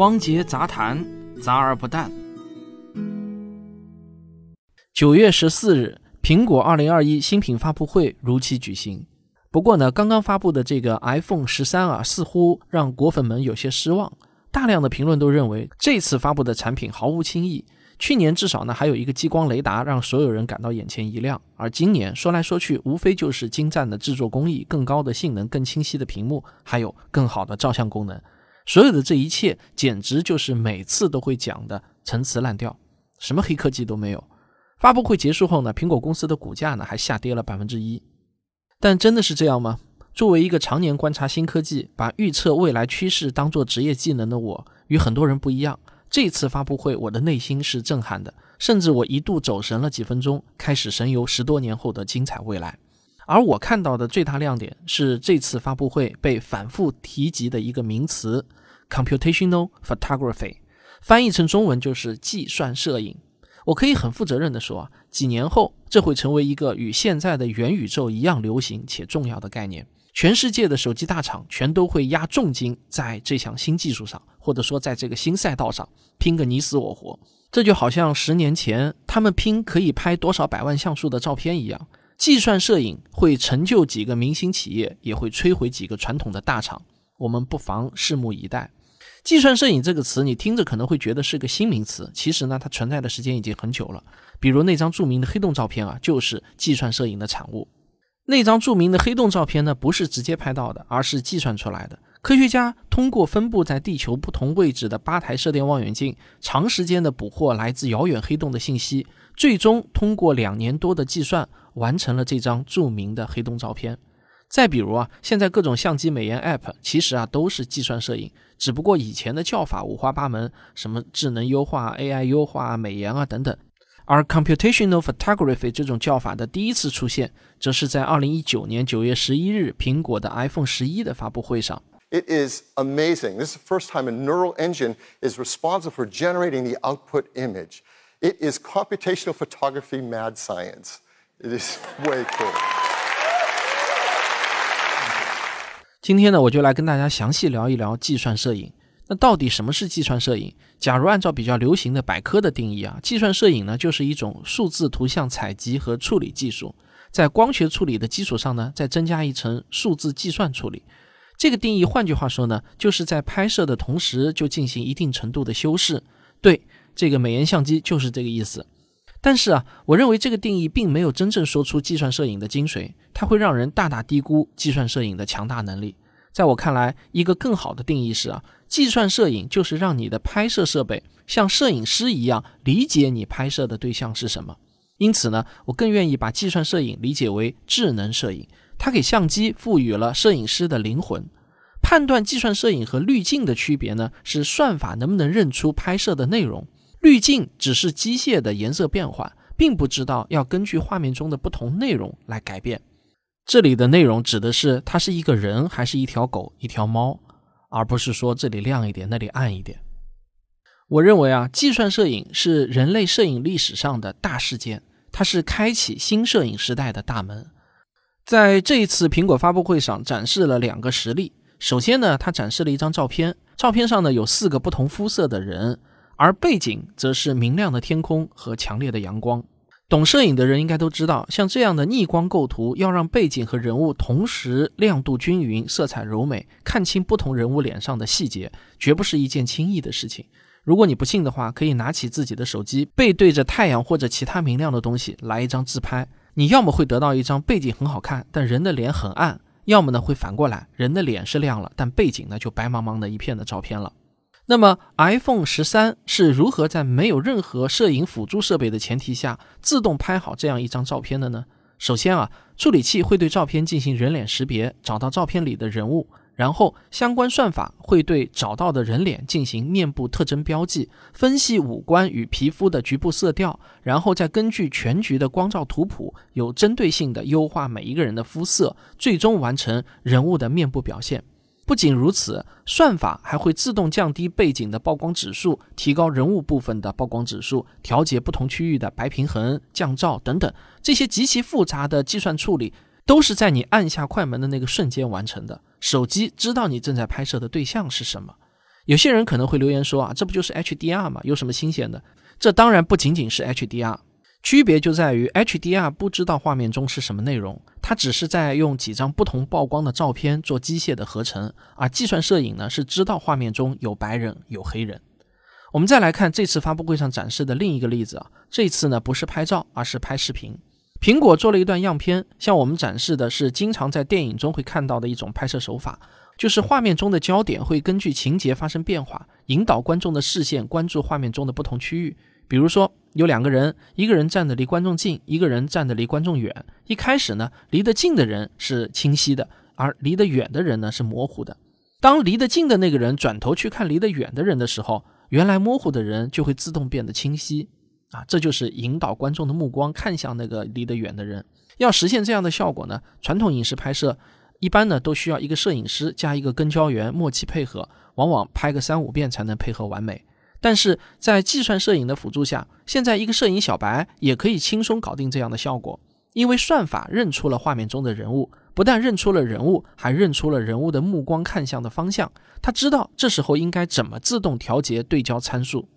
汪杰杂谈，杂而不淡。九月十四日，苹果二零二一新品发布会如期举行。不过呢，刚刚发布的这个 iPhone 十三啊，似乎让果粉们有些失望。大量的评论都认为，这次发布的产品毫无新意。去年至少呢，还有一个激光雷达让所有人感到眼前一亮。而今年说来说去，无非就是精湛的制作工艺、更高的性能、更清晰的屏幕，还有更好的照相功能。所有的这一切，简直就是每次都会讲的陈词滥调，什么黑科技都没有。发布会结束后呢，苹果公司的股价呢还下跌了百分之一。但真的是这样吗？作为一个常年观察新科技、把预测未来趋势当做职业技能的我，与很多人不一样。这次发布会，我的内心是震撼的，甚至我一度走神了几分钟，开始神游十多年后的精彩未来。而我看到的最大亮点是这次发布会被反复提及的一个名词：computational photography，翻译成中文就是计算摄影。我可以很负责任地说，几年后这会成为一个与现在的元宇宙一样流行且重要的概念。全世界的手机大厂全都会压重金在这项新技术上，或者说在这个新赛道上拼个你死我活。这就好像十年前他们拼可以拍多少百万像素的照片一样。计算摄影会成就几个明星企业，也会摧毁几个传统的大厂。我们不妨拭目以待。计算摄影这个词，你听着可能会觉得是个新名词，其实呢，它存在的时间已经很久了。比如那张著名的黑洞照片啊，就是计算摄影的产物。那张著名的黑洞照片呢，不是直接拍到的，而是计算出来的。科学家通过分布在地球不同位置的八台射电望远镜，长时间的捕获来自遥远黑洞的信息，最终通过两年多的计算，完成了这张著名的黑洞照片。再比如啊，现在各种相机美颜 App 其实啊都是计算摄影，只不过以前的叫法五花八门，什么智能优化、AI 优化、美颜啊等等。而 computational photography 这种叫法的第一次出现，则是在2019年9月11日苹果的 iPhone 11的发布会上。It is amazing. This is the first time a neural engine is responsible for generating the output image. It is computational photography mad science. It is way cool. 今天呢，我就来跟大家详细聊一聊计算摄影。那到底什么是计算摄影？假如按照比较流行的百科的定义啊，计算摄影呢，就是一种数字图像采集和处理技术，在光学处理的基础上呢，再增加一层数字计算处理。这个定义，换句话说呢，就是在拍摄的同时就进行一定程度的修饰。对，这个美颜相机就是这个意思。但是啊，我认为这个定义并没有真正说出计算摄影的精髓，它会让人大大低估计算摄影的强大能力。在我看来，一个更好的定义是啊，计算摄影就是让你的拍摄设备像摄影师一样理解你拍摄的对象是什么。因此呢，我更愿意把计算摄影理解为智能摄影，它给相机赋予了摄影师的灵魂。判断计算摄影和滤镜的区别呢，是算法能不能认出拍摄的内容。滤镜只是机械的颜色变换，并不知道要根据画面中的不同内容来改变。这里的内容指的是它是一个人还是一条狗、一条猫，而不是说这里亮一点，那里暗一点。我认为啊，计算摄影是人类摄影历史上的大事件，它是开启新摄影时代的大门。在这一次苹果发布会上展示了两个实例。首先呢，它展示了一张照片，照片上呢有四个不同肤色的人。而背景则是明亮的天空和强烈的阳光。懂摄影的人应该都知道，像这样的逆光构图，要让背景和人物同时亮度均匀、色彩柔美，看清不同人物脸上的细节，绝不是一件轻易的事情。如果你不信的话，可以拿起自己的手机，背对着太阳或者其他明亮的东西来一张自拍。你要么会得到一张背景很好看，但人的脸很暗；要么呢会反过来，人的脸是亮了，但背景呢就白茫茫的一片的照片了。那么，iPhone 十三是如何在没有任何摄影辅助设备的前提下自动拍好这样一张照片的呢？首先啊，处理器会对照片进行人脸识别，找到照片里的人物，然后相关算法会对找到的人脸进行面部特征标记，分析五官与皮肤的局部色调，然后再根据全局的光照图谱，有针对性的优化每一个人的肤色，最终完成人物的面部表现。不仅如此，算法还会自动降低背景的曝光指数，提高人物部分的曝光指数，调节不同区域的白平衡、降噪等等。这些极其复杂的计算处理，都是在你按下快门的那个瞬间完成的。手机知道你正在拍摄的对象是什么。有些人可能会留言说啊，这不就是 HDR 吗？有什么新鲜的？这当然不仅仅是 HDR，区别就在于 HDR 不知道画面中是什么内容，它只是在用几张不同曝光的照片做机械的合成，而计算摄影呢是知道画面中有白人有黑人。我们再来看这次发布会上展示的另一个例子啊，这次呢不是拍照，而是拍视频。苹果做了一段样片，向我们展示的是经常在电影中会看到的一种拍摄手法，就是画面中的焦点会根据情节发生变化，引导观众的视线关注画面中的不同区域。比如说，有两个人，一个人站得离观众近，一个人站得离观众远。一开始呢，离得近的人是清晰的，而离得远的人呢是模糊的。当离得近的那个人转头去看离得远的人的时候，原来模糊的人就会自动变得清晰啊，这就是引导观众的目光看向那个离得远的人。要实现这样的效果呢，传统影视拍摄一般呢都需要一个摄影师加一个跟焦员默契配合，往往拍个三五遍才能配合完美。但是在计算摄影的辅助下，现在一个摄影小白也可以轻松搞定这样的效果，因为算法认出了画面中的人物。不但认出了人物，还认出了人物的目光看向的方向。他知道这时候应该怎么自动调节对焦参数。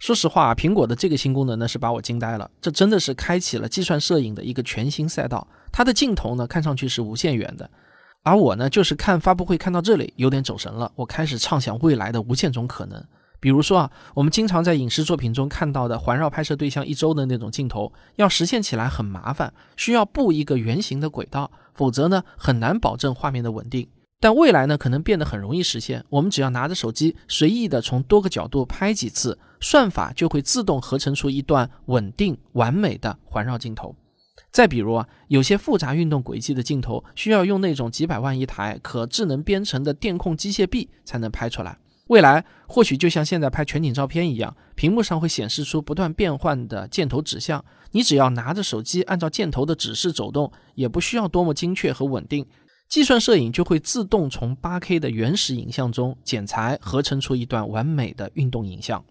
说实话，苹果的这个新功能呢，是把我惊呆了。这真的是开启了计算摄影的一个全新赛道。它的镜头呢，看上去是无限远的。而我呢，就是看发布会看到这里，有点走神了。我开始畅想未来的无限种可能。比如说啊，我们经常在影视作品中看到的环绕拍摄对象一周的那种镜头，要实现起来很麻烦，需要布一个圆形的轨道，否则呢很难保证画面的稳定。但未来呢可能变得很容易实现，我们只要拿着手机随意的从多个角度拍几次，算法就会自动合成出一段稳定完美的环绕镜头。再比如啊，有些复杂运动轨迹的镜头，需要用那种几百万一台可智能编程的电控机械臂才能拍出来。未来或许就像现在拍全景照片一样，屏幕上会显示出不断变换的箭头指向，你只要拿着手机按照箭头的指示走动，也不需要多么精确和稳定，计算摄影就会自动从 8K 的原始影像中剪裁合成出一段完美的运动影像。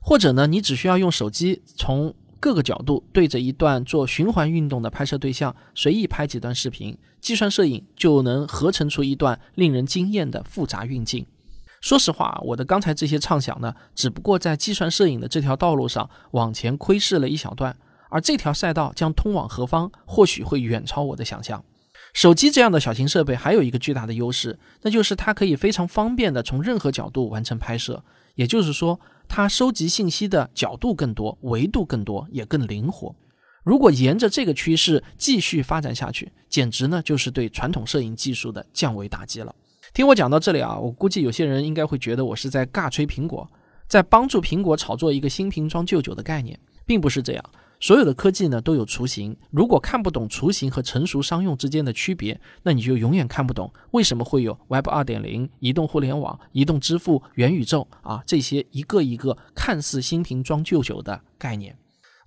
或者呢，你只需要用手机从各个角度对着一段做循环运动的拍摄对象，随意拍几段视频，计算摄影就能合成出一段令人惊艳的复杂运镜。说实话，我的刚才这些畅想呢，只不过在计算摄影的这条道路上往前窥视了一小段，而这条赛道将通往何方，或许会远超我的想象。手机这样的小型设备还有一个巨大的优势，那就是它可以非常方便的从任何角度完成拍摄，也就是说，它收集信息的角度更多，维度更多，也更灵活。如果沿着这个趋势继续发展下去，简直呢就是对传统摄影技术的降维打击了。听我讲到这里啊，我估计有些人应该会觉得我是在尬吹苹果，在帮助苹果炒作一个新瓶装旧酒的概念，并不是这样。所有的科技呢都有雏形，如果看不懂雏形和成熟商用之间的区别，那你就永远看不懂为什么会有 Web 二点零、移动互联网、移动支付、元宇宙啊这些一个一个看似新瓶装旧酒的概念。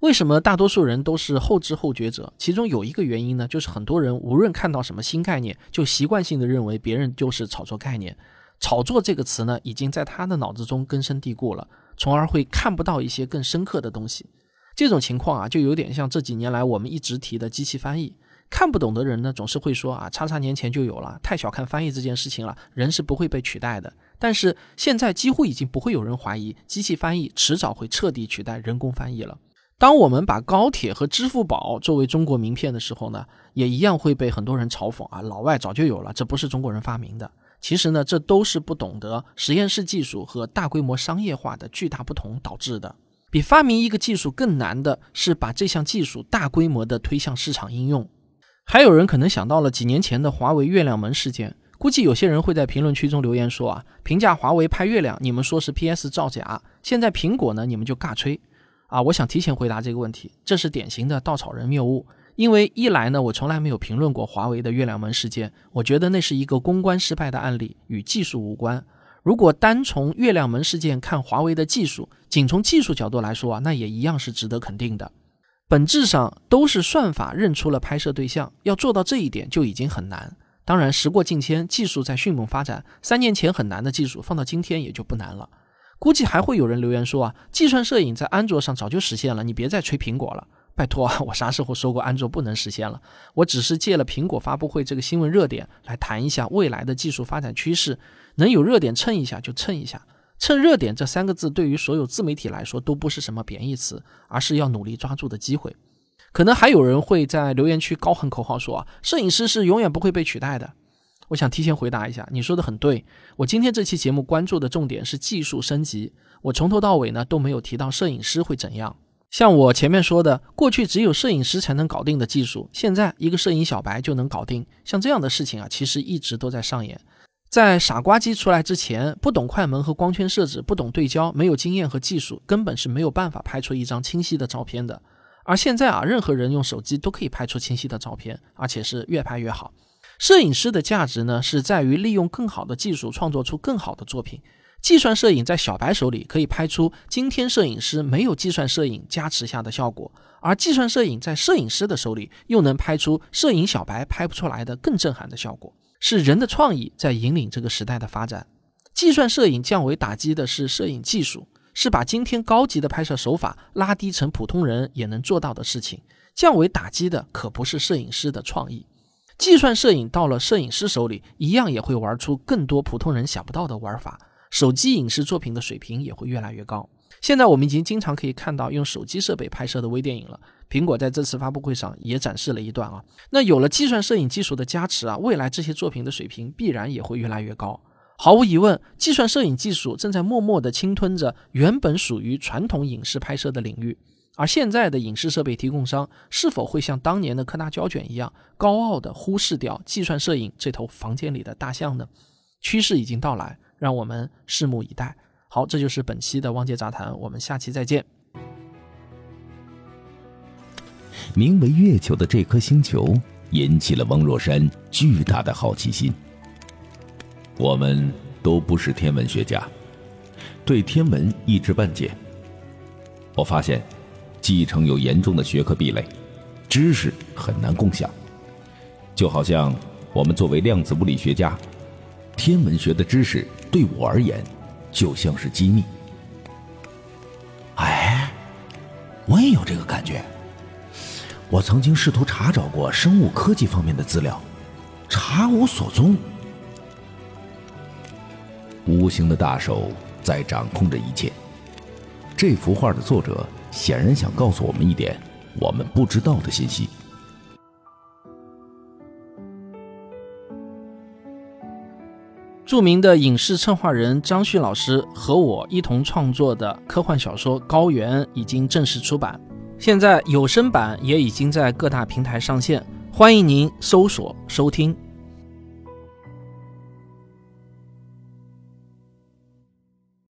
为什么大多数人都是后知后觉者？其中有一个原因呢，就是很多人无论看到什么新概念，就习惯性的认为别人就是炒作概念。炒作这个词呢，已经在他的脑子中根深蒂固了，从而会看不到一些更深刻的东西。这种情况啊，就有点像这几年来我们一直提的机器翻译。看不懂的人呢，总是会说啊，叉叉年前就有了，太小看翻译这件事情了，人是不会被取代的。但是现在几乎已经不会有人怀疑，机器翻译迟早会彻底取代人工翻译了。当我们把高铁和支付宝作为中国名片的时候呢，也一样会被很多人嘲讽啊，老外早就有了，这不是中国人发明的。其实呢，这都是不懂得实验室技术和大规模商业化的巨大不同导致的。比发明一个技术更难的是把这项技术大规模的推向市场应用。还有人可能想到了几年前的华为月亮门事件，估计有些人会在评论区中留言说啊，评价华为拍月亮，你们说是 PS 造假，现在苹果呢，你们就尬吹。啊，我想提前回答这个问题，这是典型的稻草人谬误。因为一来呢，我从来没有评论过华为的月亮门事件，我觉得那是一个公关失败的案例，与技术无关。如果单从月亮门事件看华为的技术，仅从技术角度来说啊，那也一样是值得肯定的。本质上都是算法认出了拍摄对象，要做到这一点就已经很难。当然，时过境迁，技术在迅猛发展，三年前很难的技术放到今天也就不难了。估计还会有人留言说啊，计算摄影在安卓上早就实现了，你别再吹苹果了。拜托，我啥时候说过安卓不能实现了？我只是借了苹果发布会这个新闻热点来谈一下未来的技术发展趋势，能有热点蹭一下就蹭一下。蹭热点这三个字对于所有自媒体来说都不是什么贬义词，而是要努力抓住的机会。可能还有人会在留言区高喊口号说啊，摄影师是永远不会被取代的。我想提前回答一下，你说的很对。我今天这期节目关注的重点是技术升级，我从头到尾呢都没有提到摄影师会怎样。像我前面说的，过去只有摄影师才能搞定的技术，现在一个摄影小白就能搞定。像这样的事情啊，其实一直都在上演。在傻瓜机出来之前，不懂快门和光圈设置，不懂对焦，没有经验和技术，根本是没有办法拍出一张清晰的照片的。而现在啊，任何人用手机都可以拍出清晰的照片，而且是越拍越好。摄影师的价值呢，是在于利用更好的技术创作出更好的作品。计算摄影在小白手里可以拍出今天摄影师没有计算摄影加持下的效果，而计算摄影在摄影师的手里又能拍出摄影小白拍不出来的更震撼的效果。是人的创意在引领这个时代的发展。计算摄影降维打击的是摄影技术，是把今天高级的拍摄手法拉低成普通人也能做到的事情。降维打击的可不是摄影师的创意。计算摄影到了摄影师手里，一样也会玩出更多普通人想不到的玩法。手机影视作品的水平也会越来越高。现在我们已经经常可以看到用手机设备拍摄的微电影了。苹果在这次发布会上也展示了一段啊。那有了计算摄影技术的加持啊，未来这些作品的水平必然也会越来越高。毫无疑问，计算摄影技术正在默默地侵吞着原本属于传统影视拍摄的领域。而现在的影视设备提供商是否会像当年的柯达胶卷一样，高傲地忽视掉计算摄影这头房间里的大象呢？趋势已经到来，让我们拭目以待。好，这就是本期的汪杰杂谈，我们下期再见。名为月球的这颗星球引起了汪若山巨大的好奇心。我们都不是天文学家，对天文一知半解。我发现，继承有严重的学科壁垒，知识很难共享。就好像我们作为量子物理学家，天文学的知识对我而言。就像是机密。哎，我也有这个感觉。我曾经试图查找过生物科技方面的资料，查无所踪。无形的大手在掌控着一切。这幅画的作者显然想告诉我们一点我们不知道的信息。著名的影视策划人张旭老师和我一同创作的科幻小说《高原》已经正式出版，现在有声版也已经在各大平台上线，欢迎您搜索收听。